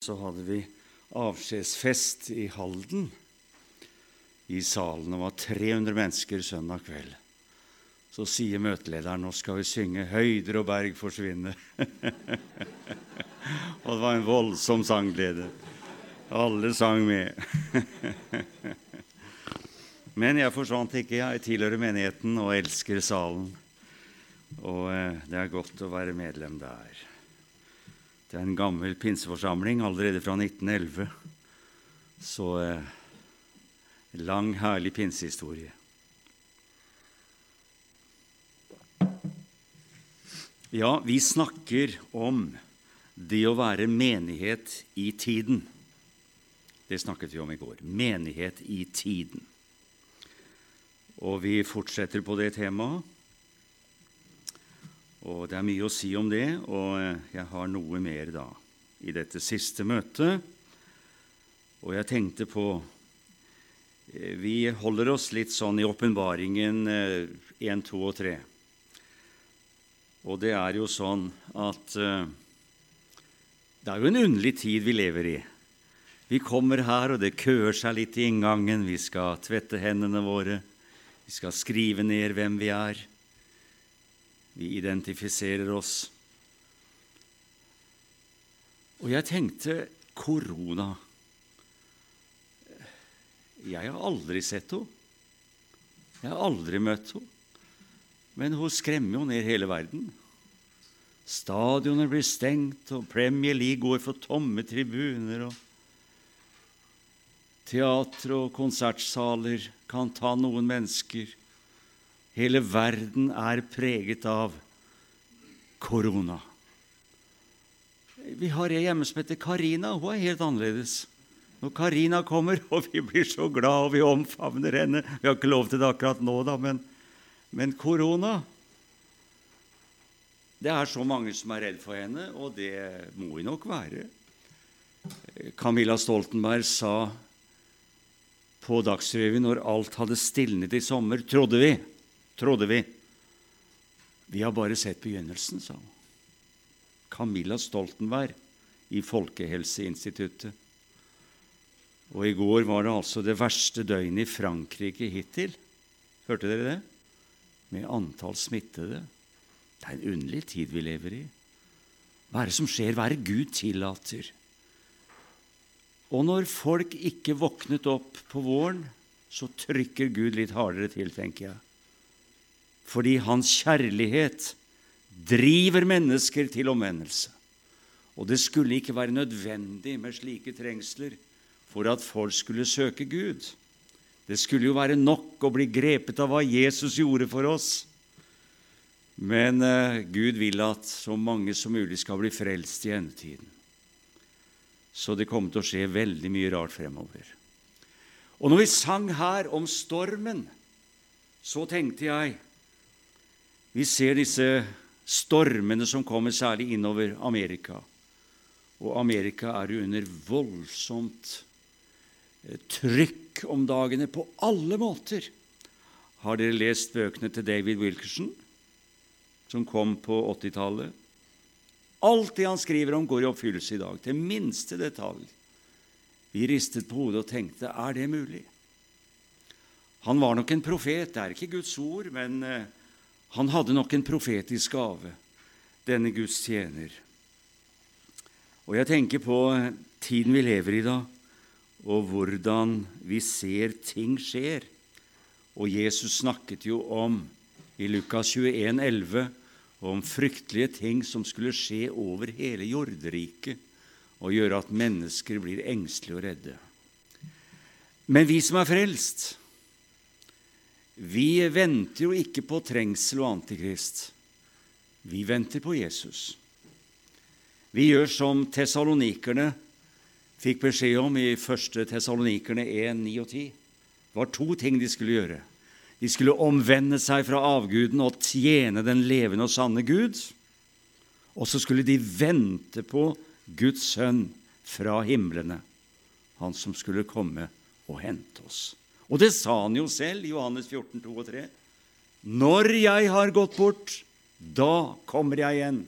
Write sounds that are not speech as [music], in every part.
så hadde vi avskjedsfest i Halden. I salen det var 300 mennesker søndag kveld. Så sier møtelederen nå skal vi synge 'Høyder og berg forsvinne'. [laughs] og det var en voldsom sangglede. Alle sang med. [laughs] Men jeg forsvant ikke. Jeg tilhører menigheten og elsker salen. Og eh, det er godt å være medlem der. Det er en gammel pinseforsamling allerede fra 1911. Så eh, lang, herlig pinsehistorie. Ja, vi snakker om det å være menighet i tiden. Det snakket vi om i går. Menighet i tiden. Og vi fortsetter på det temaet. Og det er mye å si om det, og eh, jeg har noe mer da i dette siste møtet. Og jeg tenkte på eh, Vi holder oss litt sånn i åpenbaringen 1, eh, 2 og 3. Og det er jo sånn at det er jo en underlig tid vi lever i. Vi kommer her, og det køer seg litt i inngangen. Vi skal tvette hendene våre. Vi skal skrive ned hvem vi er. Vi identifiserer oss. Og jeg tenkte korona. Jeg har aldri sett henne. Jeg har aldri møtt henne. Men hun skremmer jo ned hele verden. Stadioner blir stengt, og Premier League går for tomme tribuner. og Teatre og konsertsaler kan ta noen mennesker. Hele verden er preget av korona. Vi har ei hjemme som heter Karina. Hun er helt annerledes. Når Karina kommer, [laughs] og vi blir så glad, og vi omfavner henne Vi har ikke lov til det akkurat nå, da, men, men korona Det er så mange som er redd for henne, og det må vi nok være. Camilla Stoltenberg sa på Dagsrevyen når alt hadde stilnet i sommer, trodde vi trodde vi. Vi har bare sett begynnelsen, sa hun. Camilla Stoltenberg i Folkehelseinstituttet. Og i går var det altså det verste døgnet i Frankrike hittil. Hørte dere det? Med antall smittede. Det er en underlig tid vi lever i. Hva er det som skjer? Hva er det Gud tillater? Og når folk ikke våknet opp på våren, så trykker Gud litt hardere til, tenker jeg fordi hans kjærlighet driver mennesker til omvendelse. Og det skulle ikke være nødvendig med slike trengsler for at folk skulle søke Gud. Det skulle jo være nok å bli grepet av hva Jesus gjorde for oss. Men eh, Gud vil at så mange som mulig skal bli frelst i endetiden. Så det kommer til å skje veldig mye rart fremover. Og når vi sang her om stormen, så tenkte jeg vi ser disse stormene som kommer særlig innover Amerika. Og Amerika er jo under voldsomt eh, trykk om dagene på alle måter. Har dere lest bøkene til David Wilkerson, som kom på 80-tallet? Alt det han skriver om, går i oppfyllelse i dag, til minste detalj. Vi ristet på hodet og tenkte er det mulig? Han var nok en profet, det er ikke Guds ord, men eh, han hadde nok en profetisk gave, denne Guds tjener. Og jeg tenker på tiden vi lever i da, og hvordan vi ser ting skjer. Og Jesus snakket jo om i Lukas 21, 11, om fryktelige ting som skulle skje over hele jorderiket, og gjøre at mennesker blir engstelige og redde. Men vi som er frelst, vi venter jo ikke på trengsel og antikrist. Vi venter på Jesus. Vi gjør som tesalonikerne fikk beskjed om i 1. Tessalonikerne 1, 9 og 10. Det var to ting de skulle gjøre. De skulle omvende seg fra avguden og tjene den levende og sanne Gud. Og så skulle de vente på Guds sønn fra himlene, han som skulle komme og hente oss. Og det sa han jo selv i Johannes 14, 2 og 3. Når jeg har gått bort, da kommer jeg igjen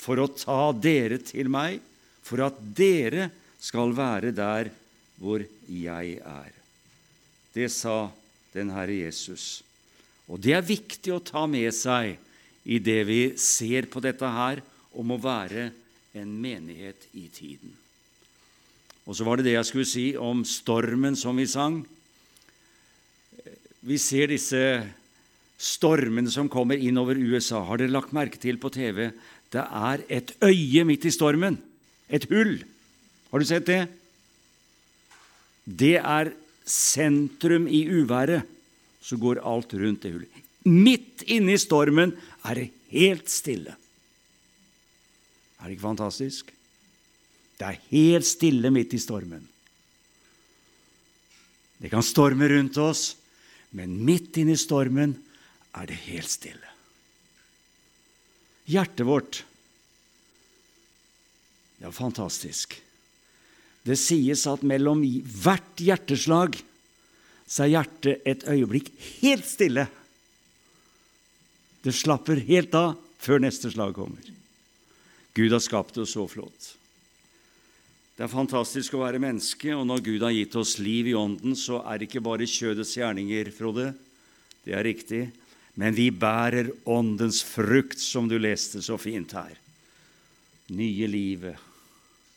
for å ta dere til meg for at dere skal være der hvor jeg er. Det sa den Herre Jesus. Og det er viktig å ta med seg i det vi ser på dette her om å være en menighet i tiden. Og så var det det jeg skulle si om stormen som vi sang. Vi ser disse stormene som kommer inn over USA. Har dere lagt merke til på TV? Det er et øye midt i stormen. Et hull. Har du sett det? Det er sentrum i uværet. Så går alt rundt det hullet. Midt inne i stormen er det helt stille. Er det ikke fantastisk? Det er helt stille midt i stormen. Det kan storme rundt oss, men midt inne i stormen er det helt stille. Hjertet vårt Ja, fantastisk. Det sies at mellom hvert hjerteslag så er hjertet et øyeblikk helt stille. Det slapper helt av før neste slag kommer. Gud har skapt oss så flott. Det er fantastisk å være menneske, og når Gud har gitt oss liv i ånden, så er det ikke bare kjødets gjerninger, Frode. Det er riktig. Men vi bærer åndens frukt, som du leste så fint her. Nye livet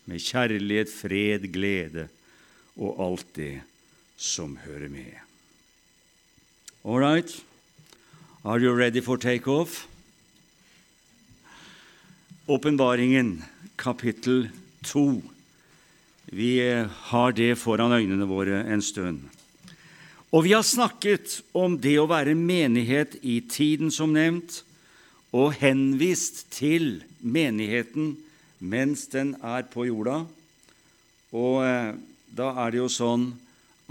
med kjærlighet, fred, glede og alt det som hører med. All right. Are you ready for takeoff? Åpenbaringen, kapittel 2. Vi har det foran øynene våre en stund. Og vi har snakket om det å være menighet i tiden, som nevnt, og henvist til menigheten mens den er på jorda. Og eh, da er det jo sånn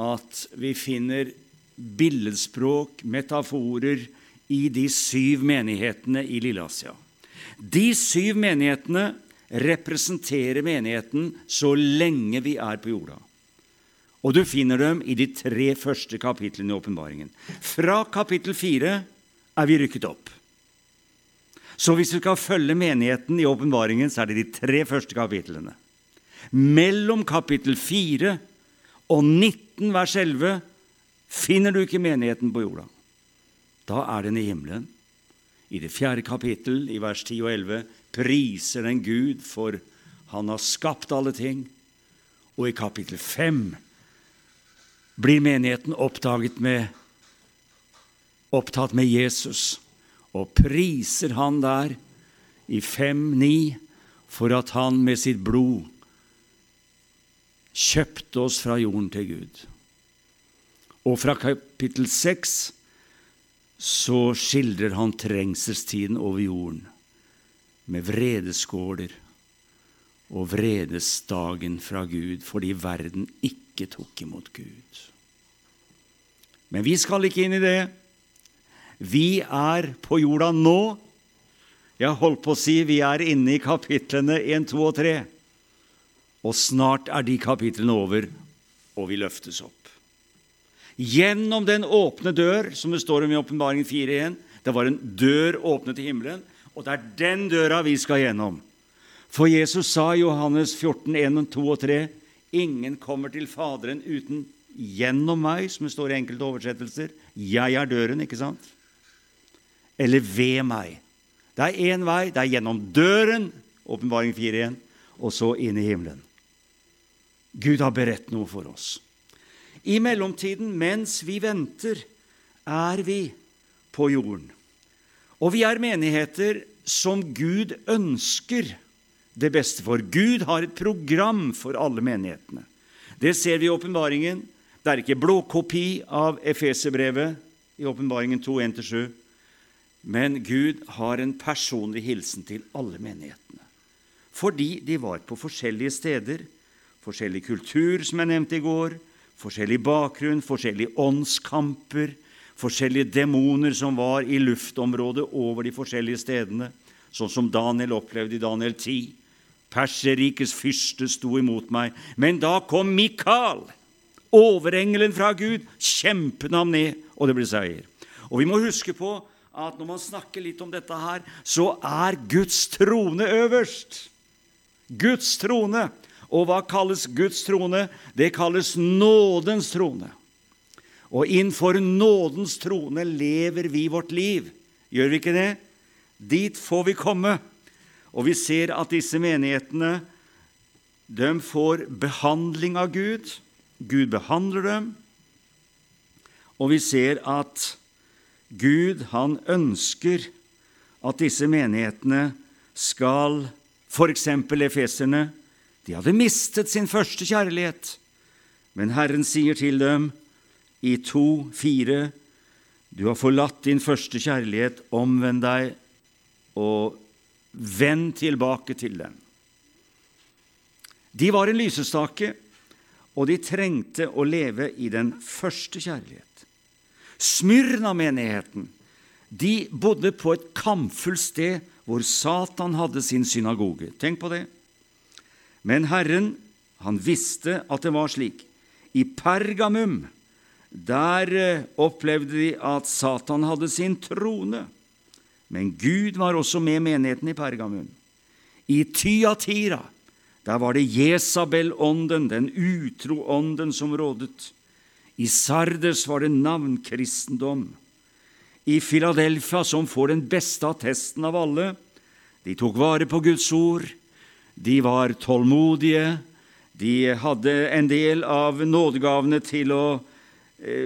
at vi finner billedspråk, metaforer, i de syv menighetene i Lilleasia. De syv menighetene representerer menigheten så lenge vi er på jorda. Og du finner dem i de tre første kapitlene i åpenbaringen. Fra kapittel fire er vi rykket opp. Så hvis du skal følge menigheten i åpenbaringen, så er det de tre første kapitlene. Mellom kapittel 4 og 19 vers 11 finner du ikke menigheten på jorda. Da er den i himmelen. I det fjerde kapittel, i vers 10 og 11, priser den Gud, for han har skapt alle ting. Og i kapittel 5 blir menigheten med, opptatt med Jesus og priser han der i 5.9 for at han med sitt blod kjøpte oss fra jorden til Gud. Og fra kapittel 6 så skildrer han trengselstiden over jorden med vredeskåler og vredesdagen fra Gud fordi verden ikke tok imot Gud. Men vi skal ikke inn i det. Vi er på jorda nå. Jeg holdt på å si vi er inne i kapitlene 1, 2 og 3. Og snart er de kapitlene over, og vi løftes opp. Gjennom den åpne dør, som det står om i Åpenbaringen 4.1. Det var en dør åpnet i himmelen, og det er den døra vi skal gjennom. For Jesus sa i Johannes 14, 1, 2 og 3.: Ingen kommer til Faderen uten gjennom meg, som det står i enkelte oversettelser. Jeg er døren, ikke sant? Eller ved meg. Det er én vei. Det er gjennom døren, åpenbaring 4 igjen, og så inn i himmelen. Gud har beredt noe for oss. I mellomtiden, mens vi venter, er vi på jorden. Og vi er menigheter som Gud ønsker det beste for. Gud har et program for alle menighetene. Det ser vi i åpenbaringen. Det er ikke blåkopi av Efeserbrevet i åpenbaringen 2.1-7. Men Gud har en personlig hilsen til alle menighetene. Fordi de var på forskjellige steder, forskjellig kultur, som jeg nevnte i går, Forskjellig bakgrunn, forskjellige åndskamper, forskjellige demoner som var i luftområdet over de forskjellige stedene, sånn som Daniel opplevde i Daniel 10. Perserikets fyrste sto imot meg. Men da kom Mikael, overengelen fra Gud, kjempende ham ned, og det ble seier. Og vi må huske på at når man snakker litt om dette her, så er Guds trone øverst. Guds trone. Og hva kalles Guds trone? Det kalles nådens trone. Og innenfor nådens trone lever vi vårt liv. Gjør vi ikke det? Dit får vi komme. Og vi ser at disse menighetene de får behandling av Gud. Gud behandler dem. Og vi ser at Gud, han ønsker at disse menighetene skal F.eks. efeserne. De hadde mistet sin første kjærlighet. Men Herren sier til dem i 2,4.: Du har forlatt din første kjærlighet, omvend deg og vend tilbake til den. De var en lysestake, og de trengte å leve i den første kjærlighet. Smyrna-menigheten de bodde på et kampfullt sted hvor Satan hadde sin synagoge. Tenk på det. Men Herren, han visste at det var slik. I Pergamum, der eh, opplevde de at Satan hadde sin trone. Men Gud var også med menigheten i Pergamum. I Tyatira, der var det Jesabel-ånden, den utro ånden, som rådet. I Sardes var det navnkristendom i Filadelfia som får den beste attesten av alle. De tok vare på Guds ord, de var tålmodige, de hadde en del av nådegavene til å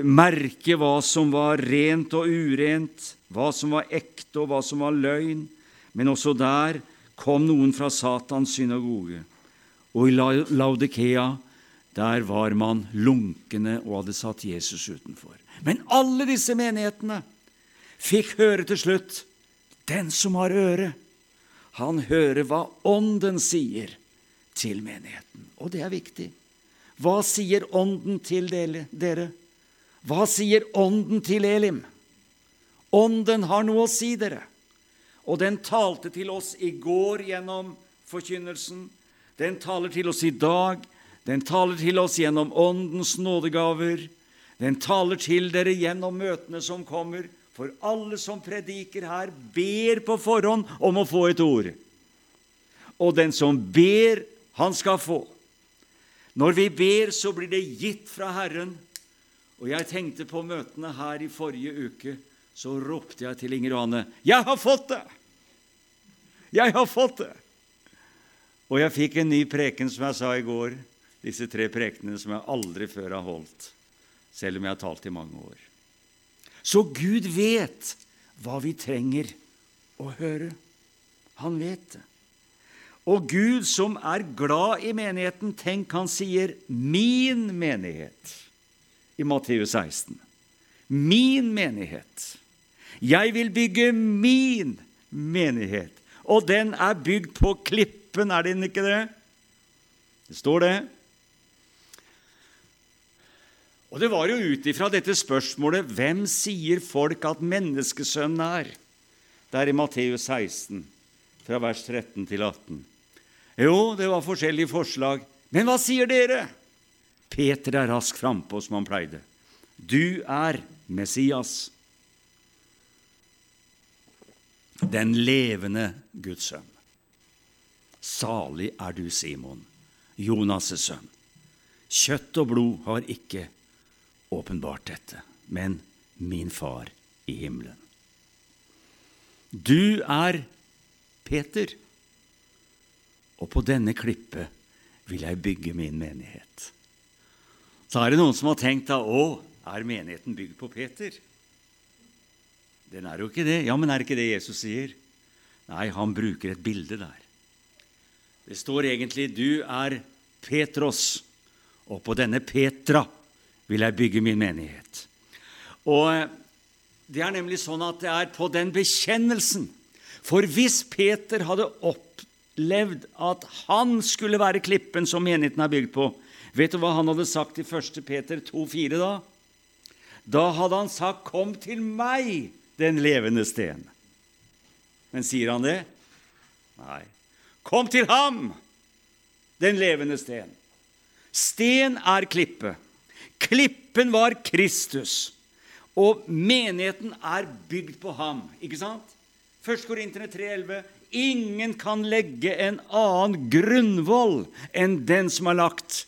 merke hva som var rent og urent, hva som var ekte og hva som var løgn. Men også der kom noen fra Satans synagoge. Og i Laudikea, der var man lunkne og hadde satt Jesus utenfor. Men alle disse menighetene fikk høre til slutt den som har øre, han hører hva Ånden sier til menigheten. Og det er viktig. Hva sier Ånden til dere? Hva sier Ånden til Elim? Ånden har noe å si dere. Og den talte til oss i går gjennom forkynnelsen. Den taler til oss i dag. Den taler til oss gjennom Åndens nådegaver. Den taler til dere gjennom møtene som kommer. For alle som prediker her, ber på forhånd om å få et ord. Og den som ber, han skal få. Når vi ber, så blir det gitt fra Herren. Og jeg tenkte på møtene her i forrige uke. Så ropte jeg til Inger Johanne 'Jeg har fått det! Jeg har fått det!' Og jeg fikk en ny preken, som jeg sa i går. Disse tre prekenene som jeg aldri før har holdt, selv om jeg har talt i mange år. Så Gud vet hva vi trenger å høre. Han vet det. Og Gud, som er glad i menigheten, tenk, han sier 'min menighet' i Matteus 16. Min menighet. Jeg vil bygge min menighet. Og den er bygd på klippen, er den ikke det? Det står det. Og det var jo ut ifra dette spørsmålet hvem sier folk at menneskesønnen er? Det er i Matteus 16, fra vers 13 til 18. Jo, det var forskjellige forslag. Men hva sier dere? Peter er rask frampå, som han pleide. Du er Messias, den levende Guds sønn. Salig er du, Simon, Jonas' sønn. Kjøtt og blod har ikke åpenbart dette, men min far i himmelen. Du er Peter, og på denne klippet vil jeg bygge min menighet. Så er det noen som har tenkt da, å, er menigheten bygd på Peter? Den er jo ikke det. Ja, men er det ikke det Jesus sier? Nei, han bruker et bilde der. Det står egentlig 'Du er Petros', og på denne Petra vil jeg bygge min menighet. Og eh, Det er nemlig sånn at det er på den bekjennelsen. For hvis Peter hadde opplevd at han skulle være klippen som menigheten er bygd på, vet du hva han hadde sagt i 1. Peter 2,4 da? Da hadde han sagt 'Kom til meg, den levende sten'. Men sier han det? Nei. Kom til ham, den levende sten. Sten er klippe. Klippen var Kristus, og menigheten er bygd på ham. Ikke sant? 1. Korinterne 3,11.: ingen kan legge en annen grunnvoll enn den som er lagt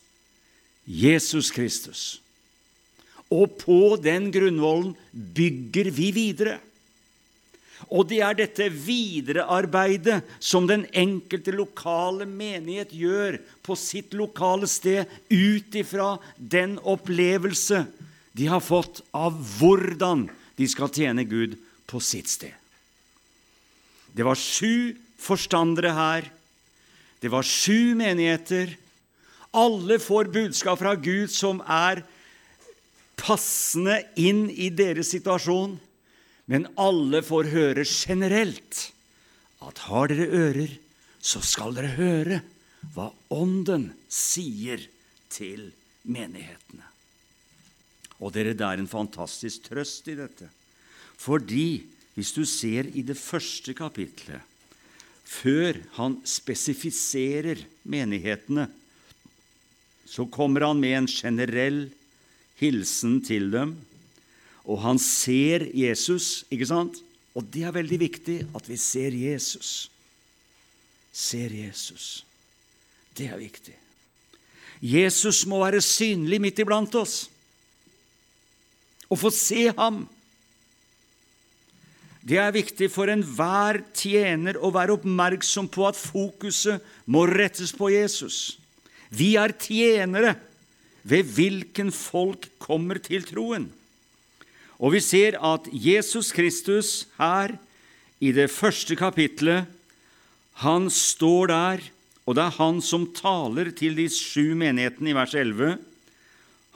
Jesus Kristus. Og på den grunnvollen bygger vi videre. Og det er dette viderearbeidet som den enkelte lokale menighet gjør på sitt lokale sted, ut ifra den opplevelse de har fått av hvordan de skal tjene Gud på sitt sted. Det var sju forstandere her. Det var sju menigheter. Alle får budskap fra Gud som er passende inn i deres situasjon. Men alle får høre generelt at har dere ører, så skal dere høre hva Ånden sier til menighetene. Og dere, det er en fantastisk trøst i dette. Fordi hvis du ser i det første kapitlet, før han spesifiserer menighetene, så kommer han med en generell hilsen til dem og han ser Jesus, ikke sant? Og det er veldig viktig at vi ser Jesus. Ser Jesus. Det er viktig. Jesus må være synlig midt iblant oss. Og få se ham. Det er viktig for enhver tjener å være oppmerksom på at fokuset må rettes på Jesus. Vi er tjenere ved hvilken folk kommer til troen. Og vi ser at Jesus Kristus her i det første kapitlet, han står der, og det er han som taler til de sju menighetene i vers 11.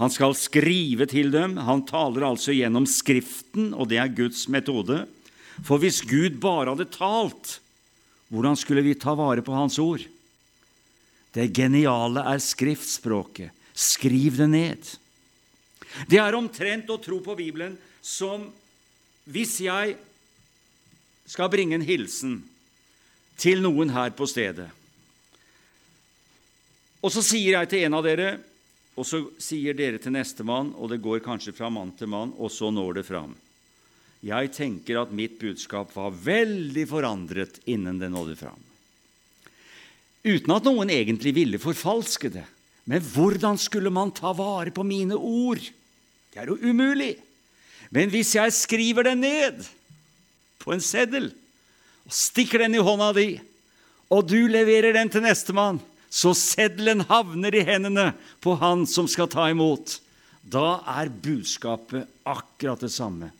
Han skal skrive til dem. Han taler altså gjennom Skriften, og det er Guds metode. For hvis Gud bare hadde talt, hvordan skulle vi ta vare på Hans ord? Det geniale er skriftspråket. Skriv det ned. Det er omtrent å tro på Bibelen som hvis jeg skal bringe en hilsen til noen her på stedet, og så sier jeg til en av dere, og så sier dere til nestemann, og det går kanskje fra mann til mann, og så når det fram. Jeg tenker at mitt budskap var veldig forandret innen det nådde fram. Uten at noen egentlig ville forfalske det. Men hvordan skulle man ta vare på mine ord? Det er jo umulig. Men hvis jeg skriver den ned på en seddel og stikker den i hånda di, og du leverer den til nestemann, så seddelen havner i hendene på han som skal ta imot, da er budskapet akkurat det samme,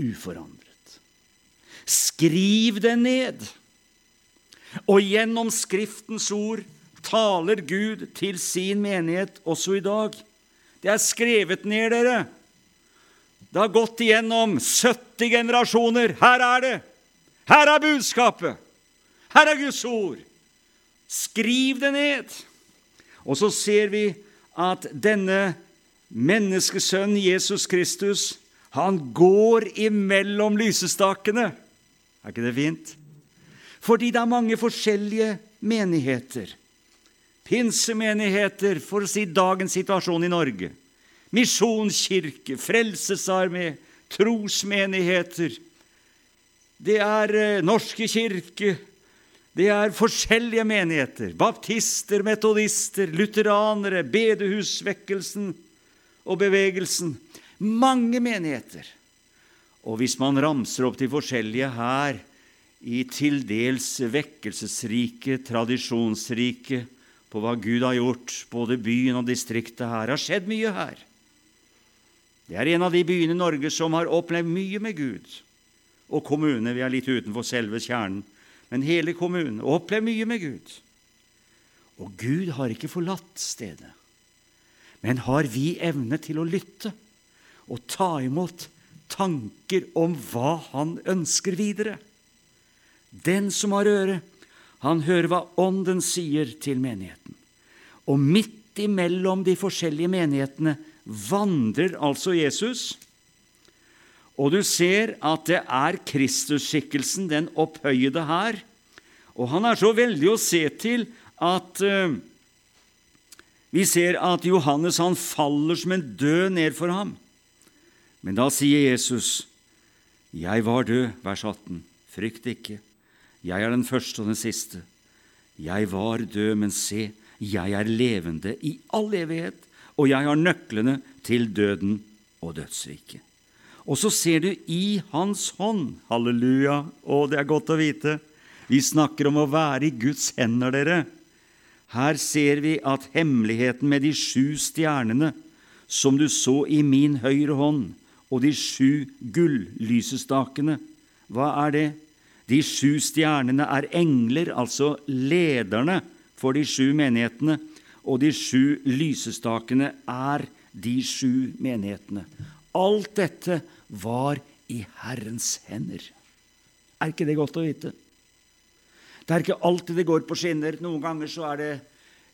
uforandret. Skriv det ned. Og gjennom Skriftens ord taler Gud til sin menighet også i dag. Det er skrevet ned, dere. Det har gått igjennom 70 generasjoner. Her er det! Her er budskapet! Her er Guds ord! Skriv det ned! Og så ser vi at denne menneskesønnen Jesus Kristus, han går imellom lysestakene. Er ikke det fint? Fordi det er mange forskjellige menigheter. Pinsemenigheter, for å si dagens situasjon i Norge misjonskirke, frelsesarmé, trosmenigheter. Det er eh, Norske kirke. Det er forskjellige menigheter. Baptister, metodister, lutheranere, bedehusvekkelsen og bevegelsen. Mange menigheter. Og hvis man ramser opp de forskjellige her i til dels vekkelsesrike, tradisjonsrike, på hva Gud har gjort, både byen og distriktet her, har skjedd mye her. Det er en av de byene i Norge som har opplevd mye med Gud. Og kommune. Vi er litt utenfor selve kjernen. Men hele kommunen opplevd mye med Gud. Og Gud har ikke forlatt stedet. Men har vi evne til å lytte og ta imot tanker om hva Han ønsker videre? Den som har øre, han hører hva Ånden sier til menigheten. Og midt imellom de forskjellige menighetene vandrer altså Jesus. Og du ser at det er Kristusskikkelsen, den opphøyede her. Og han er så veldig å se til at uh, vi ser at Johannes han faller som en død ned for ham. Men da sier Jesus, 'Jeg var død', vers 18. Frykt ikke. Jeg er den første og den siste. Jeg var død, men se, jeg er levende i all evighet, og jeg har nøklene til døden og dødsriket. Og så ser du i Hans hånd. Halleluja! Å, det er godt å vite. Vi snakker om å være i Guds hender, dere. Her ser vi at hemmeligheten med de sju stjernene, som du så i min høyre hånd, og de sju gullysestakene, hva er det? De sju stjernene er engler, altså lederne for de sju menighetene, og de sju lysestakene er de sju menighetene. Alt dette var i Herrens hender. Er ikke det godt å vite? Det er ikke alltid det går på skinner. Noen ganger så er det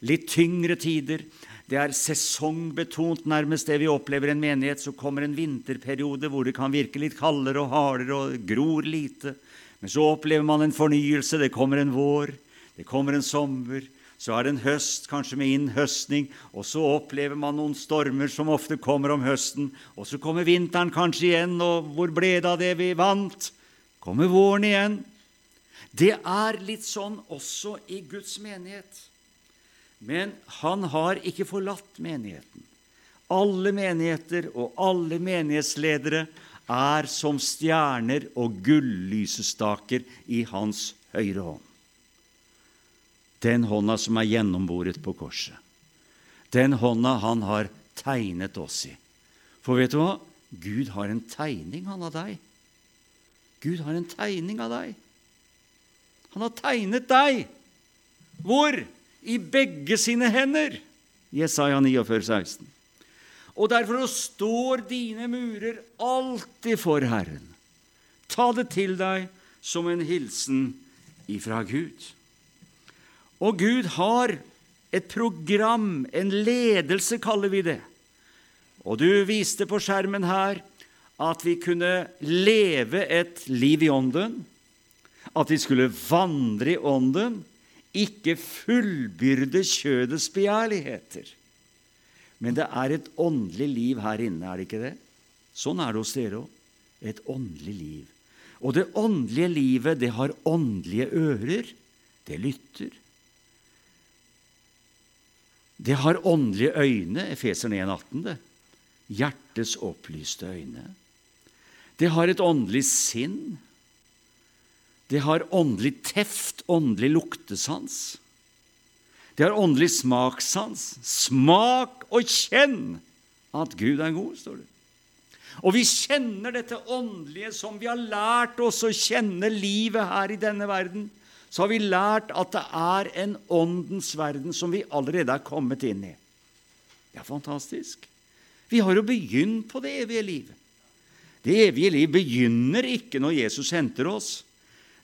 litt tyngre tider. Det er sesongbetont, nærmest det vi opplever i en menighet. Så kommer en vinterperiode hvor det kan virke litt kaldere og hardere og gror lite. Men så opplever man en fornyelse. Det kommer en vår, det kommer en sommer. Så er det en høst, kanskje med innhøstning, og så opplever man noen stormer som ofte kommer om høsten. Og så kommer vinteren kanskje igjen, og hvor ble det av det vi vant? Kommer våren igjen. Det er litt sånn også i Guds menighet. Men han har ikke forlatt menigheten. Alle menigheter og alle menighetsledere er som stjerner og gullysestaker i hans høyre hånd. Den hånda som er gjennomboret på korset. Den hånda han har tegnet oss i. For vet du hva? Gud har en tegning, han av deg. Gud har en tegning av deg. Han har tegnet deg. Hvor? I begge sine hender. Jesaja 49, 16. Og derfor står dine murer alltid for Herren. Ta det til deg som en hilsen ifra Gud. Og Gud har et program, en ledelse, kaller vi det. Og du viste på skjermen her at vi kunne leve et liv i Ånden at vi skulle vandre i Ånden, ikke fullbyrde kjødets begjærligheter. Men det er et åndelig liv her inne, er det ikke det? Sånn er det hos dere òg. Et åndelig liv. Og det åndelige livet, det har åndelige ører. Det lytter. Det har åndelige øyne, Efeseren 1,18, det. Hjertets opplyste øyne. Det har et åndelig sinn. Det har åndelig teft, åndelig luktesans. Det har åndelig smakssans. Smak og kjenn at Gud er god, står det. Og vi kjenner dette åndelige som vi har lært oss å kjenne livet her i denne verden. Så har vi lært at det er en åndens verden som vi allerede er kommet inn i. Det er fantastisk. Vi har jo begynt på det evige liv. Det evige liv begynner ikke når Jesus henter oss.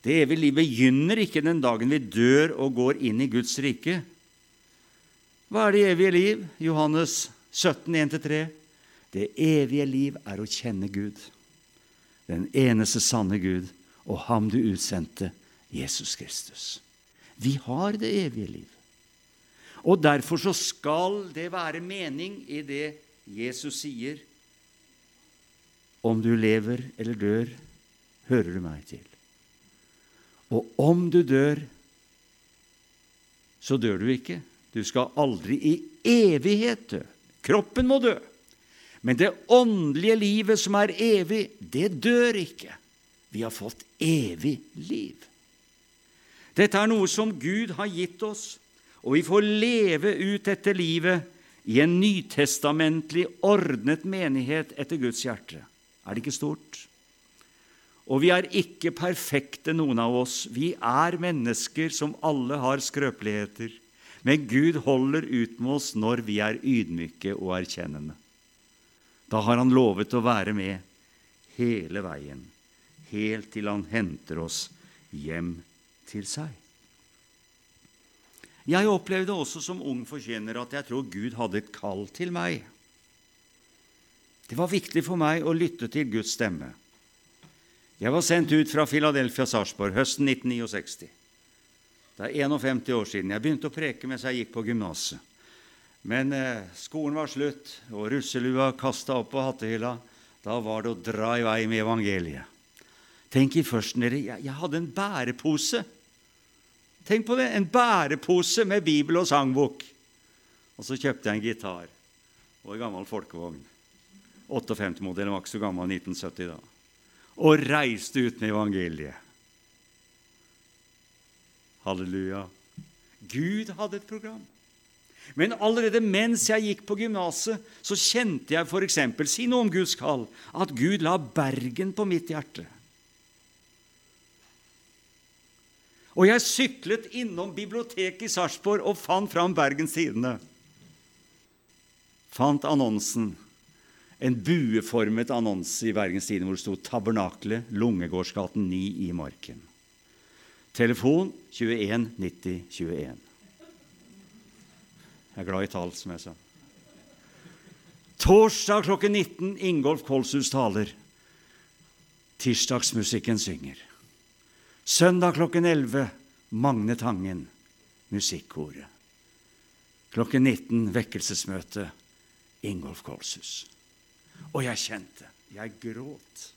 Det evige liv begynner ikke den dagen vi dør og går inn i Guds rike. Hva er det evige liv? Johannes 17, 1-3. Det evige liv er å kjenne Gud, den eneste sanne Gud, og ham du utsendte, Jesus Kristus. Vi har det evige liv. Og derfor så skal det være mening i det Jesus sier. Om du lever eller dør, hører du meg til. Og om du dør, så dør du ikke. Du skal aldri i evighet dø. Kroppen må dø. Men det åndelige livet som er evig, det dør ikke. Vi har fått evig liv. Dette er noe som Gud har gitt oss, og vi får leve ut dette livet i en nytestamentlig ordnet menighet etter Guds hjerte. Er det ikke stort? Og vi er ikke perfekte, noen av oss. Vi er mennesker som alle har skrøpeligheter. Men Gud holder ut med oss når vi er ydmyke og erkjennende. Da har Han lovet å være med hele veien, helt til Han henter oss hjem til seg. Jeg opplevde også som ung forkynner at jeg tror Gud hadde et kall til meg. Det var viktig for meg å lytte til Guds stemme. Jeg var sendt ut fra Philadelphia Sarpsborg høsten 1969. Det er 51 år siden. Jeg begynte å preke mens jeg gikk på gymnaset. Men eh, skolen var slutt, og russelua kasta opp på hattehylla. Da var det å dra i vei med evangeliet. Tenk i førsten, dere, jeg, jeg hadde en bærepose. Tenk på det! En bærepose med bibel og sangbok. Og så kjøpte jeg en gitar og en gammel folkevogn. 58-modellen var ikke så gammel, 1970 da. Og reiste ut med evangeliet. Halleluja. Gud hadde et program. Men allerede mens jeg gikk på gymnaset, så kjente jeg f.eks. Si noe om Guds kall. At Gud la Bergen på mitt hjerte. Og jeg syklet innom biblioteket i Sarpsborg og fant fram Bergens Tidende. Fant annonsen. En bueformet annonse i Bergens Tidende hvor det sto 'Tabernaklet, Lungegårdsgaten 9 i Marken'. Telefon 21 90 21. Jeg er glad i tall, som jeg sa. Torsdag klokken 19 Ingolf Kolshus taler. Tirsdagsmusikken synger. Søndag klokken 11 Magne Tangen, musikkoret. Klokken 19 vekkelsesmøte Ingolf Kolshus. Og jeg kjente, jeg gråt.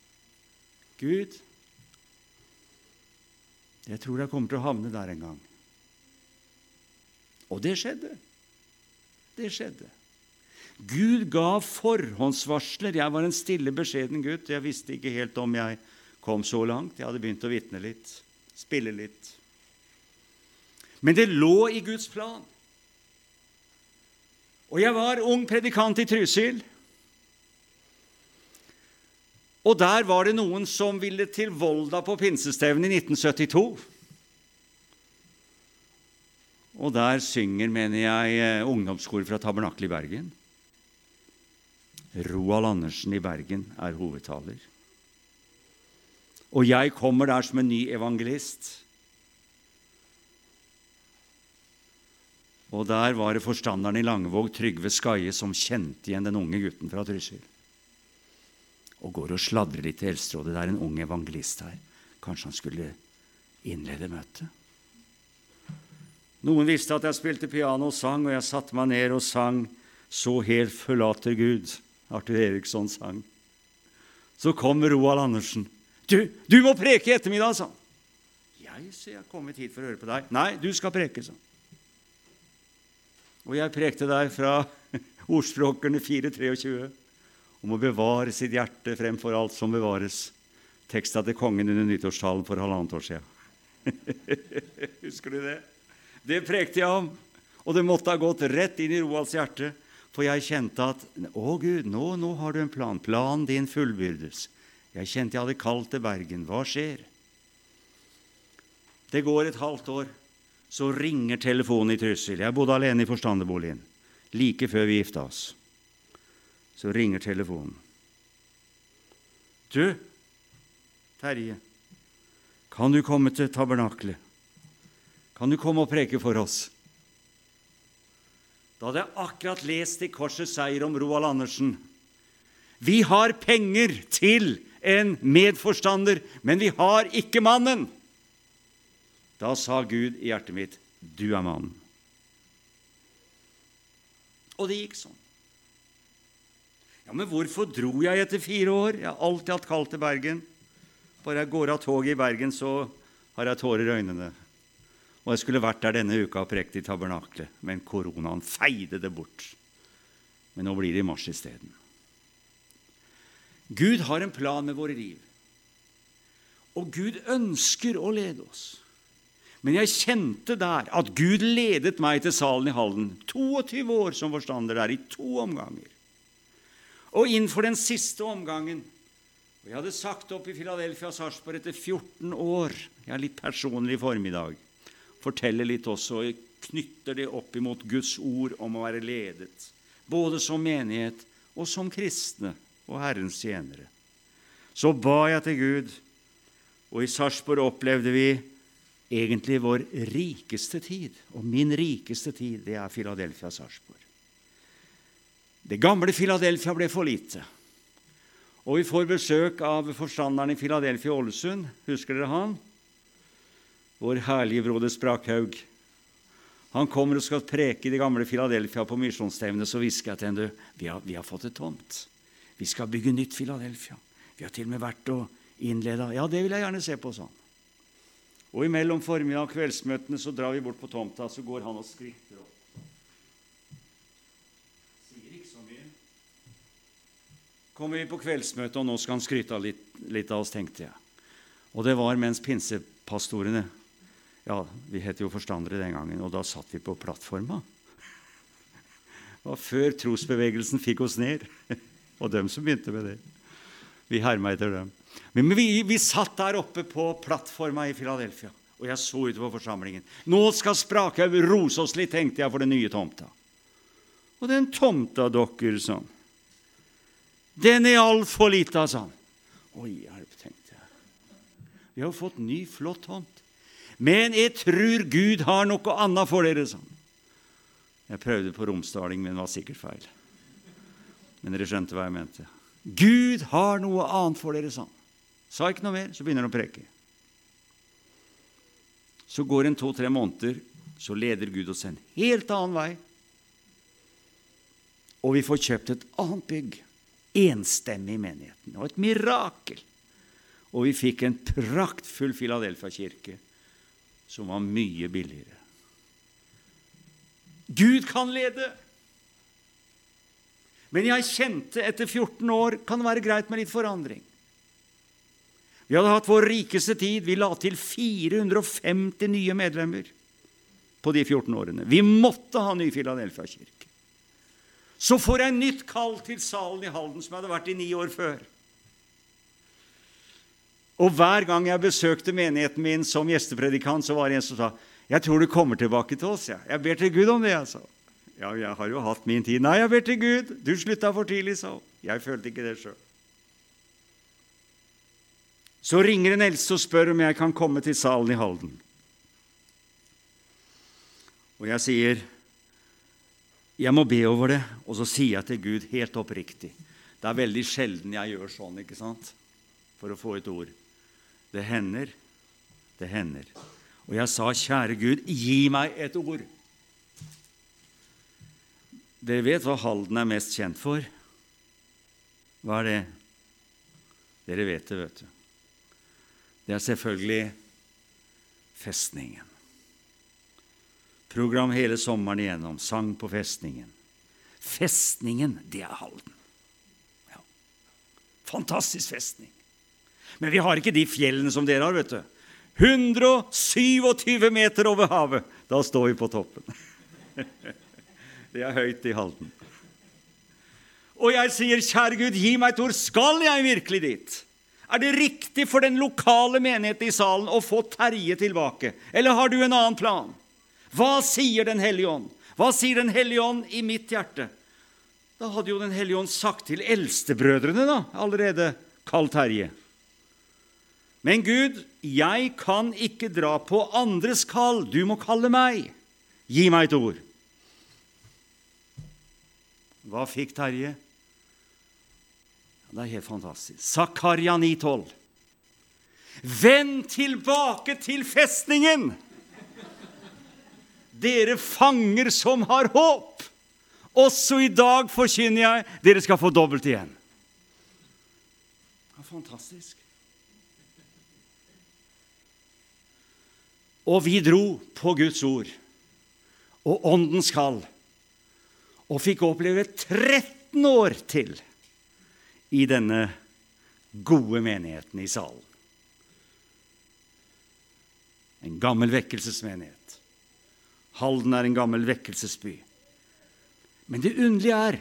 Gud, jeg tror jeg kommer til å havne der en gang. Og det skjedde. Det skjedde. Gud ga forhåndsvarsler. Jeg var en stille, beskjeden gutt. Jeg visste ikke helt om jeg kom så langt. Jeg hadde begynt å vitne litt, spille litt. Men det lå i Guds plan. Og jeg var ung predikant i Trysil. Og der var det noen som ville til Volda på pinsestevnet i 1972. Og der synger, mener jeg, eh, ungdomskor fra Tabernakelet i Bergen. Roald Andersen i Bergen er hovedtaler. Og jeg kommer der som en ny evangelist. Og der var det forstanderen i Langevåg, Trygve Skaie, som kjente igjen den unge gutten fra Trysil. Og går og sladrer litt til Eldsterådet. Det er en ung evangelist her. Kanskje han skulle innlede møtet? Noen visste at jeg spilte piano og sang, og jeg satte meg ned og sang 'Så helt forlater Gud', Arthur Eriksson sang. Så kom Roald Andersen. 'Du, du må preke i ettermiddag', sa han. 'Jeg, så jeg har kommet hit for å høre på deg.' 'Nei, du skal preke', sa han. Og jeg prekte der fra [laughs] ordspråkene 4.23 om å bevare sitt hjerte fremfor alt som bevares. Teksta til kongen under nyttårstalen for halvannet år siden. [laughs] Husker du det? Det prekte jeg om. Og det måtte ha gått rett inn i Roalds hjerte, for jeg kjente at Å, Gud, nå, nå har du en plan. Planen din fullbyrdes. Jeg kjente jeg hadde kalt til Bergen. Hva skjer? Det går et halvt år, så ringer telefonen i Trysil. Jeg bodde alene i forstanderboligen like før vi gifta oss. Så ringer telefonen. Du, Terje, kan du komme til tabernaklet? Kan du komme og preke for oss? Da hadde jeg akkurat lest i Korsets seier om Roald Andersen. Vi har penger til en medforstander, men vi har ikke mannen. Da sa Gud i hjertet mitt, 'Du er mannen'. Og det gikk sånn. Ja, Men hvorfor dro jeg etter fire år? Jeg har alltid hatt kaldt til Bergen. Bare jeg går av toget i Bergen, så har jeg tårer i øynene. Og jeg skulle vært der denne uka og prekt i tabernaklet, men koronaen feide det bort. Men nå blir det i mars isteden. Gud har en plan med våre liv. Og Gud ønsker å lede oss. Men jeg kjente der at Gud ledet meg til salen i Halden. 22 år som forstander der, i to omganger. Og innenfor den siste omgangen og Jeg hadde sagt opp i Philadelphia Sarpsborg etter 14 år. Jeg er litt personlig i formiddag forteller litt også og knytter det opp imot Guds ord om å være ledet, både som menighet og som kristne og Herrens tjenere. Så ba jeg til Gud, og i Sarpsborg opplevde vi egentlig vår rikeste tid. Og min rikeste tid, det er Filadelfia-Sarpsborg. Det gamle Filadelfia ble for lite. Og vi får besøk av forstanderen i Filadelfia-Ålesund. Husker dere han? vår herlige broder Sprakhaug. Han kommer og skal preke i det gamle Filadelfia på misjonsstevnet. Så hvisker jeg til henne vi, har, vi har fått et tomt. Vi skal bygge nytt Filadelfia. Vi har til og med vært og innleda. Ja, det vil jeg gjerne se på, sa han. Og imellom formiddag og kveldsmøtene så drar vi bort på tomta, så går han og skritter opp. Sier ikke så mye. Kommer vi på kveldsmøtet, og nå skal han skryte litt, litt av oss, tenkte jeg. Og det var mens pinsepastorene Ja, vi het jo forstandere den gangen, og da satt vi på plattforma. Det var før trosbevegelsen fikk oss ned, [laughs] og dem som begynte med det. Vi herma etter dem. Men vi, vi satt der oppe på plattforma i Philadelphia, og jeg så utover forsamlingen. Nå skal Sprakhaug rose oss litt, tenkte jeg, for den nye tomta. Og den tomta dere, sånn. Den er altfor lita, sa han. Å hjelp, tenkte jeg. Vi har fått ny, flott hånd. Men jeg tror Gud har noe annet for dere, sa han. Jeg prøvde på romsdaling, men var sikkert feil. Men dere skjønte hva jeg mente. Gud har noe annet for dere, sa han. Sa ikke noe mer, så begynner han å preke. Så går en to-tre måneder, så leder Gud oss en helt annen vei. Og vi får kjøpt et annet bygg. Enstemmig i menigheten. Og et mirakel. Og vi fikk en praktfull Filadelfia-kirke som var mye billigere. Gud kan lede. Men jeg kjente etter 14 år kan det være greit med litt forandring. Vi hadde hatt vår rikeste tid. Vi la til 450 nye medlemmer på de 14 årene. Vi måtte ha ny Filadelfia-kirke. Så får jeg nytt kall til salen i Halden, som jeg hadde vært i ni år før. Og hver gang jeg besøkte menigheten min som gjestepredikant, så var det en som sa jeg tror du kommer tilbake til oss. Jeg, Jeg ber til Gud om det. jeg sa. Ja, jeg har jo hatt min tid. Nei, jeg ber til Gud. Du slutta for tidlig, sa hun. Jeg følte ikke det sjøl. Så ringer en eldste og spør om jeg kan komme til salen i Halden. Og jeg sier, 'Jeg må be over det.' Og så sier jeg til Gud helt oppriktig. Det er veldig sjelden jeg gjør sånn, ikke sant? For å få et ord. Det hender. Det hender. Og jeg sa, 'Kjære Gud, gi meg et ord'. Dere vet hva Halden er mest kjent for? Hva er det? Dere vet det, vet du. Det er selvfølgelig festningen. Program hele sommeren igjennom. Sang på festningen. Festningen, det er Halden. Ja. Fantastisk festning. Men vi har ikke de fjellene som dere har, vet du. 127 meter over havet. Da står vi på toppen. [laughs] Det er høyt i Halden. Og jeg sier, kjære Gud, gi meg et ord. Skal jeg virkelig dit? Er det riktig for den lokale menigheten i salen å få Terje tilbake? Eller har du en annen plan? Hva sier Den hellige ånd? Hva sier Den hellige ånd i mitt hjerte? Da hadde jo Den hellige ånd sagt til eldstebrødrene da, allerede, kall Terje. Men Gud, jeg kan ikke dra på andres kall. Du må kalle meg. Gi meg et ord. Hva fikk Terje? Det er helt fantastisk. Zakaria 9,12. Vend tilbake til festningen, dere fanger som har håp. Også i dag forkynner jeg dere skal få dobbelt igjen. Det er fantastisk. Og vi dro på Guds ord og Åndens kall og fikk oppleve 13 år til i denne gode menigheten i salen. En gammel vekkelsesmenighet. Halden er en gammel vekkelsesby. Men det underlige er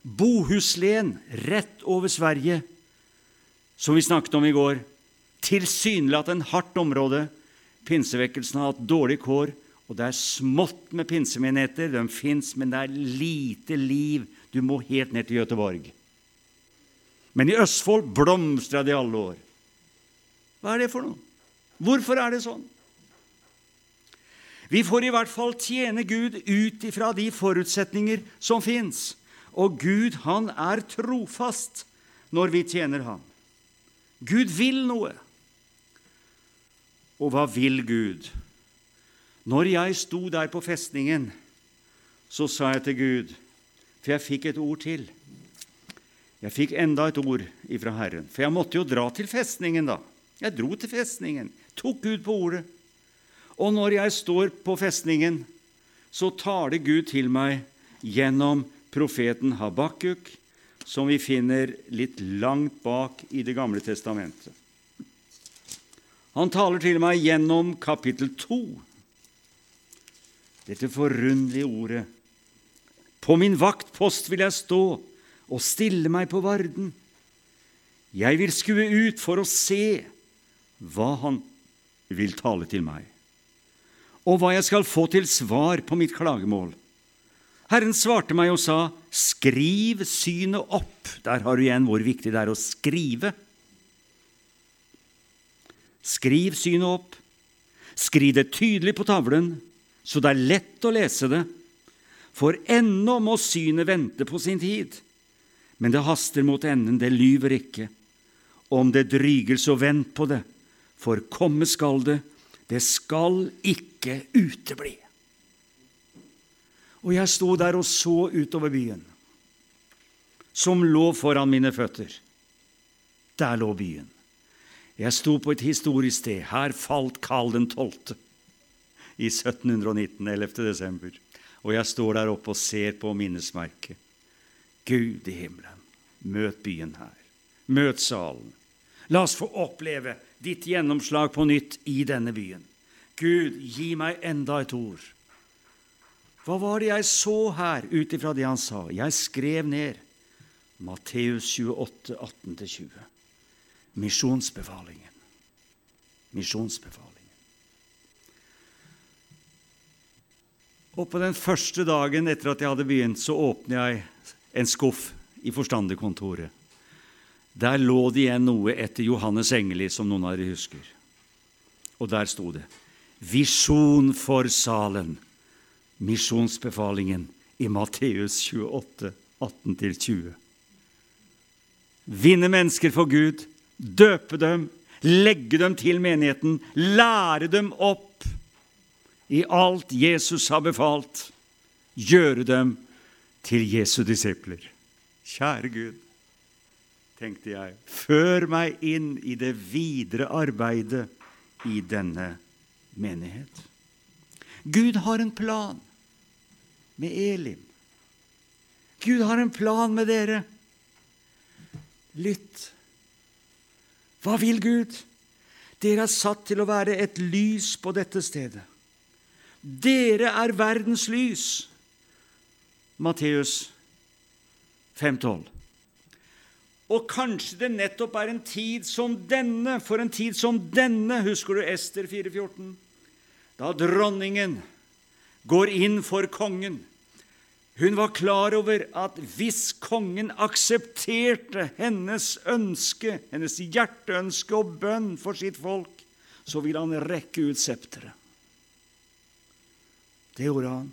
Bohuslen rett over Sverige, som vi snakket om i går, tilsynelatende hardt område Pinsevekkelsen har hatt dårlig kår, og det er smått med pinsemenigheter. De fins, men det er lite liv. Du må helt ned til Göteborg. Men i Østfold blomstra det i alle år. Hva er det for noe? Hvorfor er det sånn? Vi får i hvert fall tjene Gud ut ifra de forutsetninger som fins. Og Gud, han er trofast når vi tjener ham. Gud vil noe. Og hva vil Gud? Når jeg sto der på festningen, så sa jeg til Gud For jeg fikk et ord til. Jeg fikk enda et ord ifra Herren, for jeg måtte jo dra til festningen, da. Jeg dro til festningen, tok Gud på ordet. Og når jeg står på festningen, så taler Gud til meg gjennom profeten Habakuk, som vi finner litt langt bak i Det gamle testamentet. Han taler til meg gjennom kapittel 2. Dette forunderlige ordet. På min vaktpost vil jeg stå og stille meg på varden. Jeg vil skue ut for å se hva han vil tale til meg, og hva jeg skal få til svar på mitt klagemål. Herren svarte meg og sa, Skriv synet opp. Der har du igjen hvor viktig det er å skrive. Skriv synet opp. Skriv det tydelig på tavlen, så det er lett å lese det. For ennå må synet vente på sin tid. Men det haster mot enden, det lyver ikke. Om det dryger, så vent på det, for komme skal det, det skal ikke utebli. Og jeg sto der og så utover byen, som lå foran mine føtter. Der lå byen. Jeg sto på et historisk sted. Her falt Karl 12. i 1719, 11. desember. Og jeg står der oppe og ser på minnesmerket. Gud i himmelen, møt byen her. Møt salen. La oss få oppleve ditt gjennomslag på nytt i denne byen. Gud, gi meg enda et ord. Hva var det jeg så her ut ifra det han sa? Jeg skrev ned Matteus 28, 18-20. Misjonsbefalingen. Misjonsbefalingen. Og på den første dagen etter at jeg hadde begynt, så åpner jeg en skuff i forstanderkontoret. Der lå det igjen noe etter Johannes Engeli, som noen av dere husker. Og der sto det 'Visjon for salen', misjonsbefalingen i Matteus 28, 18-20. Vinne mennesker for Gud, døpe dem, legge dem til menigheten, lære dem opp i alt Jesus har befalt, gjøre dem til Jesu disipler. Kjære Gud, tenkte jeg, før meg inn i det videre arbeidet i denne menighet. Gud har en plan med Elim. Gud har en plan med dere. Lytt. Hva vil Gud? Dere er satt til å være et lys på dette stedet. Dere er verdens lys. Matteus 5,12. Og kanskje det nettopp er en tid som denne, for en tid som denne, husker du Ester 4,14? Da dronningen går inn for kongen. Hun var klar over at hvis kongen aksepterte hennes ønske, hennes hjerteønske og bønn for sitt folk, så ville han rekke ut septeret. Det gjorde han.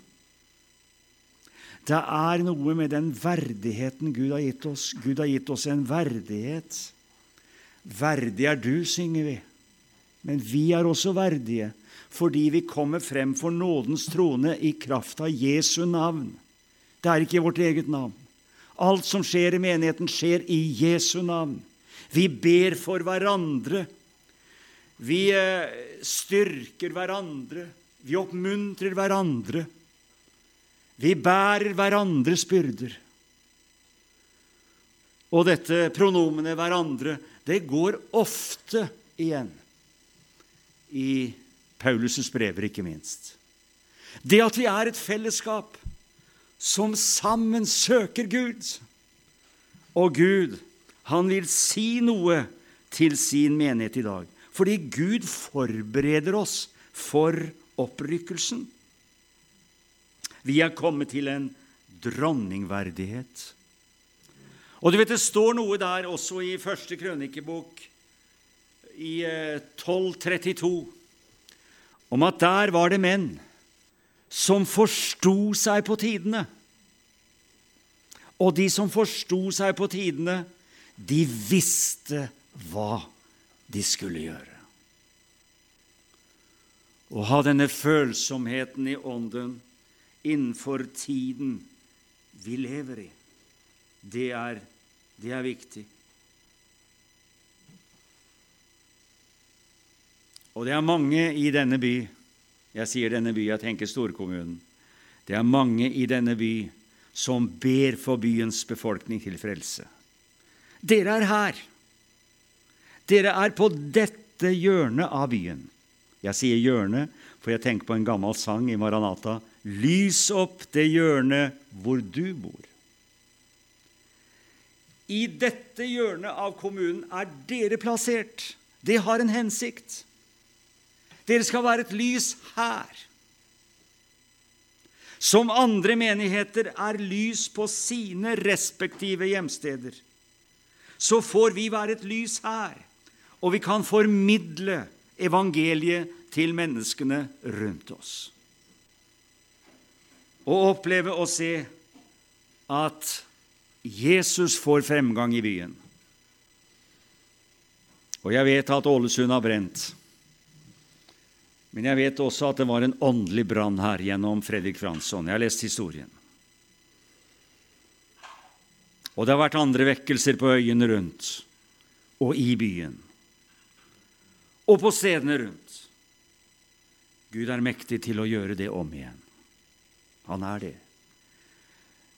Det er noe med den verdigheten Gud har gitt oss. Gud har gitt oss en verdighet. Verdig er du, synger vi. Men vi er også verdige fordi vi kommer frem for nådens trone i kraft av Jesu navn. Det er ikke vårt eget navn. Alt som skjer i menigheten, skjer i Jesu navn. Vi ber for hverandre. Vi eh, styrker hverandre. Vi oppmuntrer hverandre. Vi bærer hverandres byrder. Og dette pronomenet 'hverandre' det går ofte igjen i Paulus' brever, ikke minst. Det at vi er et fellesskap som sammen søker Gud. Og Gud, han vil si noe til sin menighet i dag. Fordi Gud forbereder oss for opprykkelsen. Vi er kommet til en dronningverdighet. Og du vet, Det står noe der også i første krønikebok, i 1232, eh, om at der var det menn som forsto seg på tidene. Og de som forsto seg på tidene, de visste hva de skulle gjøre. Å ha denne følsomheten i ånden innenfor tiden vi lever i, det er Det er viktig. Og det er mange i denne by Jeg sier denne by, jeg tenker storkommunen. Det er mange i denne by som ber for byens befolkning til frelse. Dere er her. Dere er på dette hjørnet av byen. Jeg sier hjørne, for jeg tenker på en gammel sang i Maranata. Lys opp det hjørnet hvor du bor. I dette hjørnet av kommunen er dere plassert. Det har en hensikt. Dere skal være et lys her. Som andre menigheter er lys på sine respektive hjemsteder. Så får vi være et lys her, og vi kan formidle evangeliet til menneskene rundt oss. Og oppleve å se at Jesus får fremgang i byen. Og jeg vet at Ålesund har brent. Men jeg vet også at det var en åndelig brann her gjennom Fredrik Fransson. Jeg har lest historien. Og det har vært andre vekkelser på øyene rundt og i byen. Og på stedene rundt. Gud er mektig til å gjøre det om igjen. Han er det.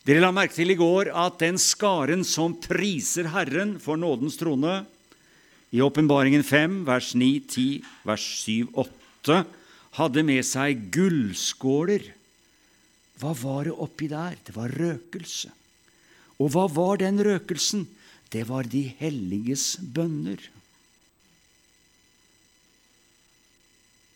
Dere la merke til i går at den skaren som priser Herren for nådens trone, i Åpenbaringen 5, vers 9, 10, vers 7, 8 hadde med seg gullskåler. Hva var det oppi der? Det var røkelse. Og hva var den røkelsen? Det var de helliges bønner.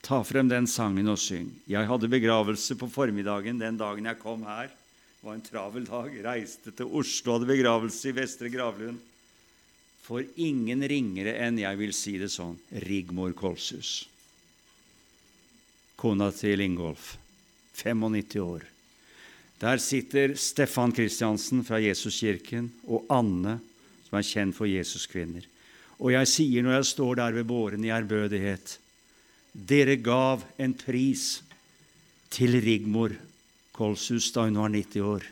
Ta frem den sangen og syng. Jeg hadde begravelse på formiddagen den dagen jeg kom her. Det var en travel dag. Reiste til Oslo, hadde begravelse i Vestre Gravlund. For ingen ringere enn, jeg vil si det sånn, Rigmor Kolshus kona til Ingolf, 95 år. Der sitter Stefan Kristiansen fra Jesuskirken og Anne, som er kjent for Jesuskvinner. Og jeg sier når jeg står der ved båren i ærbødighet Dere gav en pris til Rigmor Kolshus da hun var 90 år.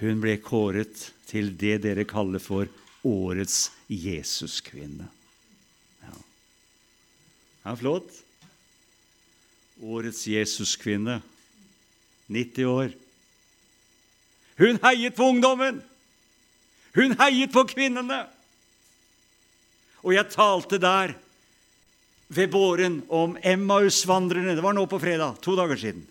Hun ble kåret til det dere kaller for årets Jesuskvinne. Ja. Det er flott årets Jesuskvinne, 90 år. Hun heiet på ungdommen! Hun heiet på kvinnene! Og jeg talte der ved båren om Emmaus-vandrerne. Det var nå på fredag, to dager siden.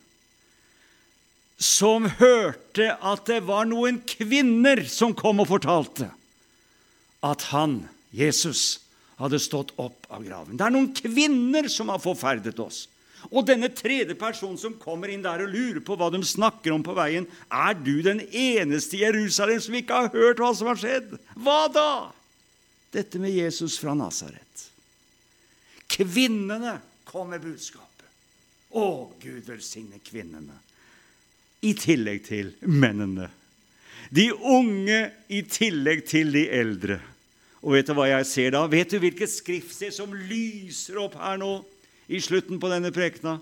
Som hørte at det var noen kvinner som kom og fortalte at han, Jesus, hadde stått opp av graven. Det er noen kvinner som har forferdet oss. Og denne tredje personen som kommer inn der og lurer på hva de snakker om på veien, er du den eneste i Jerusalem som ikke har hørt hva som har skjedd? Hva da? Dette med Jesus fra Nasaret. Kvinnene kom med budskapet. Å, Gud velsigne kvinnene. I tillegg til mennene. De unge i tillegg til de eldre. Og vet du hva jeg ser da? Vet du hvilket skriftsted som lyser opp her nå? i slutten på denne prekena?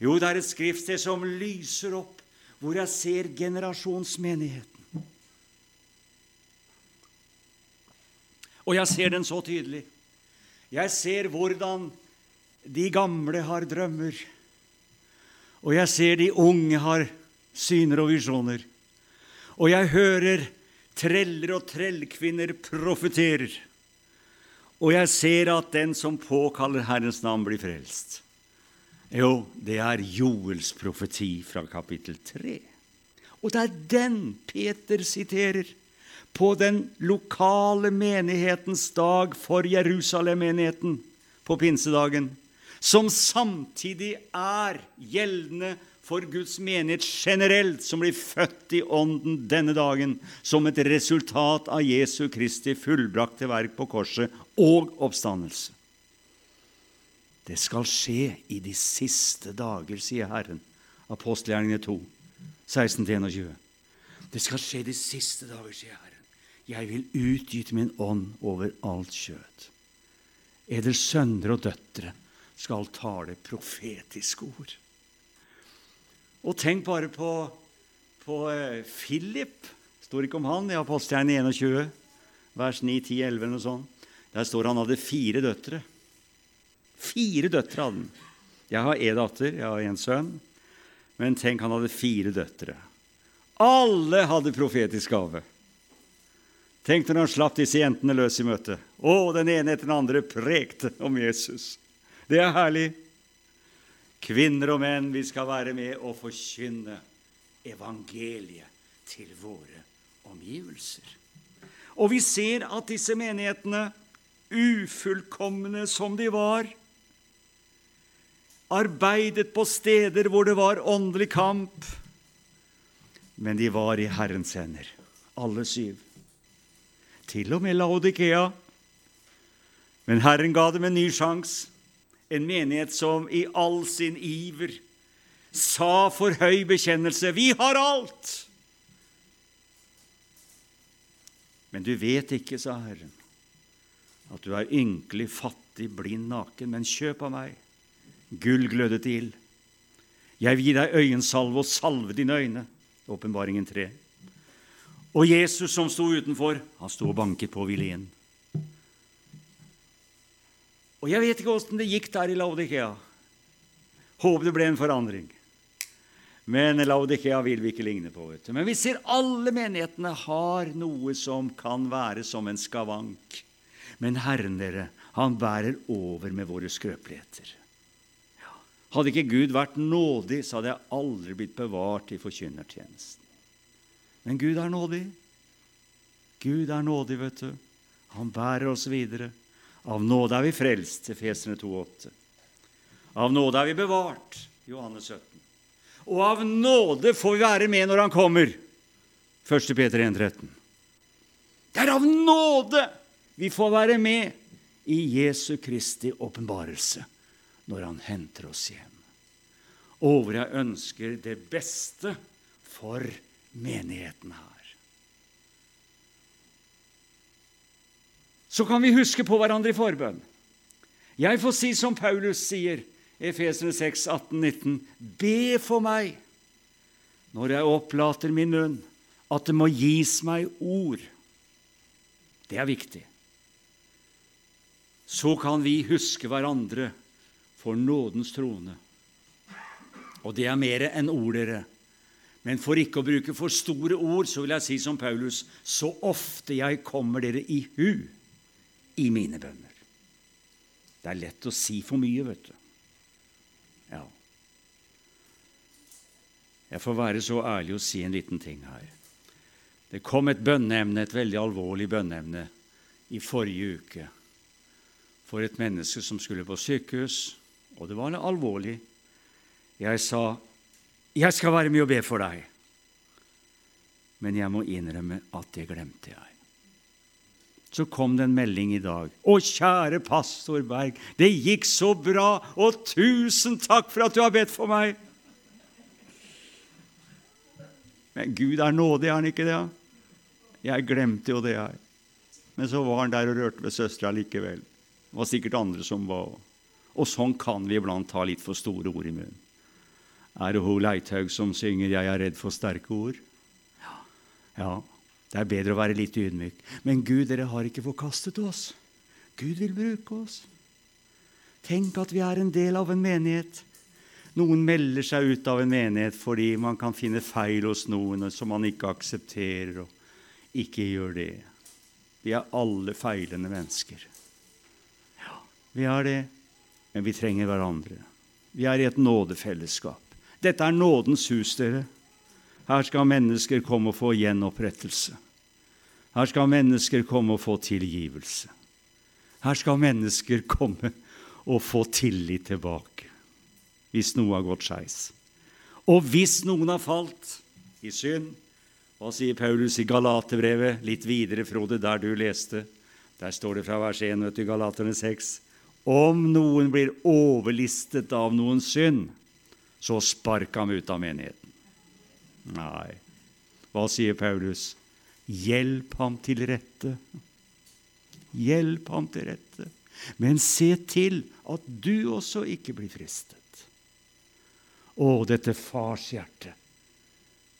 Jo, det er et skriftsted som lyser opp, hvor jeg ser generasjonsmenigheten. Og jeg ser den så tydelig. Jeg ser hvordan de gamle har drømmer, og jeg ser de unge har syner og visjoner. Og jeg hører treller og trellkvinner profeterer. Og jeg ser at den som påkaller Herrens navn, blir frelst. Jo, det er Joels profeti fra kapittel 3. Og det er den Peter siterer på den lokale menighetens dag for Jerusalem-menigheten på pinsedagen, som samtidig er gjeldende for Guds menighet generelt, som blir født i Ånden denne dagen som et resultat av Jesu Kristi fullbrakte verk på korset og oppstandelse. Det skal skje i de siste dager, sier Herren. Apostelgjerningene 2, 16-21. Det skal skje de siste dager, sier Herren. Jeg vil utgyte min ånd over alt kjøt. Eders sønner og døtre skal tale profetiske ord. Og tenk bare på, på eh, Philip, Står ikke om han i Aposteltegn 21, vers 9, 10, 11 eller noe sånt. Der står han hadde fire døtre. Fire døtre hadde han. Jeg har én datter, jeg har en sønn. Men tenk, han hadde fire døtre. Alle hadde profetisk gave. Tenk når han slapp disse jentene løs i møtet. Å, den ene etter den andre prekte om Jesus. Det er herlig. Kvinner og menn, vi skal være med og forkynne evangeliet til våre omgivelser. Og vi ser at disse menighetene, ufullkomne som de var, arbeidet på steder hvor det var åndelig kamp, men de var i Herrens hender, alle syv. Til og med Laodikea. Men Herren ga dem en ny sjanse, en menighet som i all sin iver sa for høy bekjennelse 'Vi har alt'. Men du vet ikke, sa Herren, at du er ynkelig, fattig, blind, naken, men kjøp av meg Gull glødet til ild. Jeg vil gi deg øyensalve og salve dine øyne. Åpenbaringen 3. Og Jesus som sto utenfor, han sto og banket på og ville inn. Og jeg vet ikke åssen det gikk der i Laudikea. Håper det ble en forandring. Men Laudikea vil vi ikke ligne på. vet du. Men vi ser alle menighetene har noe som kan være som en skavank. Men Herren, dere, han bærer over med våre skrøpeligheter. Hadde ikke Gud vært nådig, så hadde jeg aldri blitt bevart i forkynnertjenesten. Men Gud er nådig. Gud er nådig, vet du. Han bærer oss videre. Av nåde er vi frelst, Efeserne 2,8. Av nåde er vi bevart, Johannes 17. Og av nåde får vi være med når Han kommer, 1. Peter 1,13. Det er av nåde vi får være med i Jesu Kristi åpenbarelse når han henter oss hjem. Og hvor jeg ønsker det beste for menigheten her. Så kan vi huske på hverandre i forbønn. Jeg får si som Paulus sier, Efesene 6, 18, 19.: Be for meg når jeg opplater min munn, at det må gis meg ord. Det er viktig. Så kan vi huske hverandre for nådens trone. Og det er mer enn ord, dere. Men for ikke å bruke for store ord, så vil jeg si som Paulus, så ofte jeg kommer dere i hu i mine bønner. Det er lett å si for mye, vet du. Ja. Jeg får være så ærlig å si en liten ting her. Det kom et bønneemne, et veldig alvorlig bønneemne, i forrige uke for et menneske som skulle på sykehus og det var alvorlig. Jeg sa, 'Jeg skal være med og be for deg.' Men jeg må innrømme at det glemte jeg. Så kom det en melding i dag. 'Å, kjære pastor Berg, det gikk så bra, og tusen takk for at du har bedt for meg.' Men Gud er nådig, er han ikke det? Jeg glemte jo det, jeg. Men så var han der og rørte ved søstera likevel. Det var sikkert andre som var og sånn kan vi iblant ta litt for store ord i munnen. Er det hun Leithaug som synger 'Jeg er redd for sterke ord'? Ja. ja, det er bedre å være litt ydmyk. Men Gud, dere har ikke forkastet oss. Gud vil bruke oss. Tenk at vi er en del av en menighet. Noen melder seg ut av en menighet fordi man kan finne feil hos noen som man ikke aksepterer, og ikke gjør det. Vi er alle feilende mennesker. Ja, vi er det men vi trenger hverandre. Vi er i et nådefellesskap. Dette er nådens hus, dere. Her skal mennesker komme og få gjenopprettelse. Her skal mennesker komme og få tilgivelse. Her skal mennesker komme og få tillit tilbake hvis noe har gått skeis. Og hvis noen har falt i synd Hva sier Paulus i Galaterbrevet, litt videre, Frode, der du leste? Der står det fra vers 1 til Galaterne 6. Om noen blir overlistet av noen synd, så sparka han ut av menigheten. Nei. Hva sier Paulus? Hjelp ham til rette. Hjelp ham til rette. Men se til at du også ikke blir fristet. Å, dette farshjertet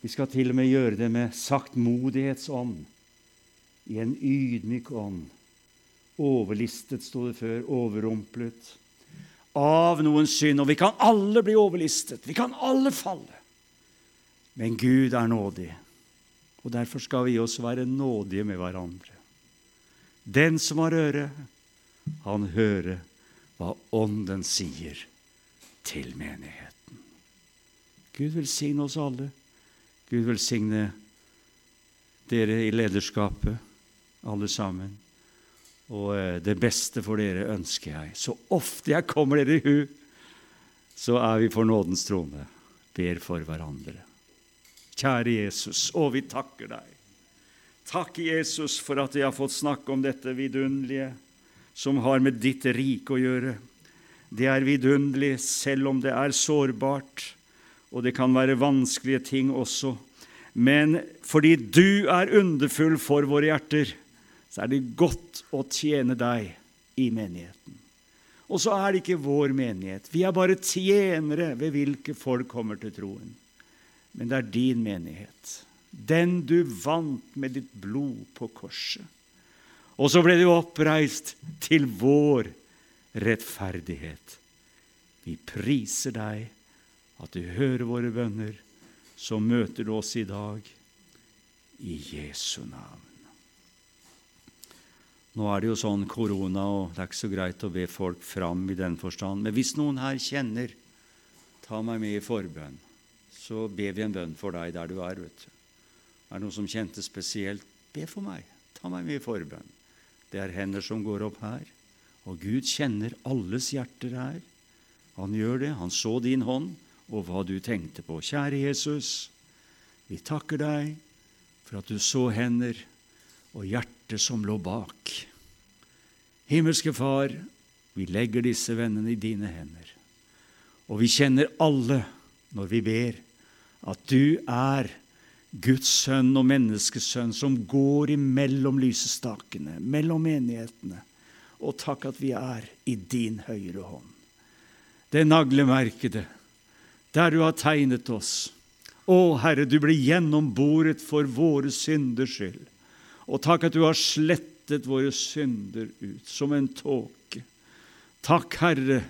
Vi skal til og med gjøre det med saktmodighetsånd, i en ydmyk ånd. Overlistet, sto det før. Overrumplet. Av noen synd. Og vi kan alle bli overlistet. Vi kan alle falle. Men Gud er nådig, og derfor skal vi også være nådige med hverandre. Den som har øre, han hører hva Ånden sier til menigheten. Gud velsigne oss alle. Gud velsigne dere i lederskapet, alle sammen. Og eh, det beste for dere ønsker jeg. Så ofte jeg kommer dere i hu, så er vi for nådens trone, ber for hverandre. Kjære Jesus, å, vi takker deg. Takk, Jesus, for at jeg har fått snakke om dette vidunderlige som har med ditt rike å gjøre. Det er vidunderlig selv om det er sårbart, og det kan være vanskelige ting også. Men fordi du er underfull for våre hjerter, så er det godt å tjene deg i menigheten. Og så er det ikke vår menighet. Vi er bare tjenere ved hvilke folk kommer til troen. Men det er din menighet, den du vant med ditt blod på korset. Og så ble du oppreist til vår rettferdighet. Vi priser deg at du hører våre bønner. Så møter du oss i dag i Jesu navn. Nå er det jo sånn korona, og det er ikke så greit å be folk fram i den forstand. Men hvis noen her kjenner 'ta meg med i forbønn', så ber vi en bønn for deg der du er. vet du. Er det noen som kjente spesielt, be for meg. Ta meg med i forbønn. Det er hender som går opp her. Og Gud kjenner alles hjerter her. Han gjør det. Han så din hånd og hva du tenkte på. Kjære Jesus, vi takker deg for at du så hender og hjertet som lå bak. Himmelske Far, vi legger disse vennene i dine hender. Og vi kjenner alle, når vi ber, at du er Guds sønn og menneskesønn som går imellom lysestakene, mellom menighetene. Og takk at vi er i din høyre hånd. Det naglemerkede, der du har tegnet oss. Å, Herre, du ble gjennomboret for våre synders skyld. Og takk at du har slettet våre synder ut som en tåke. Takk, Herre,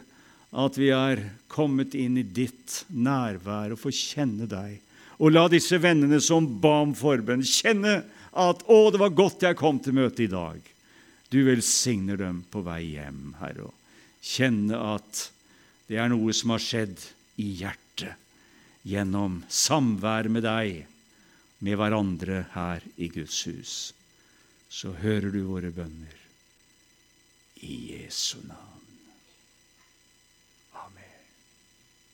at vi er kommet inn i ditt nærvær og får kjenne deg. Og la disse vennene som ba om forbønn, kjenne at 'Å, det var godt jeg kom til møtet i dag'. Du velsigner dem på vei hjem, Herre, og kjenne at det er noe som har skjedd i hjertet gjennom samvær med deg, med hverandre her i Guds hus så hører du våre bønner. I Jesu navn.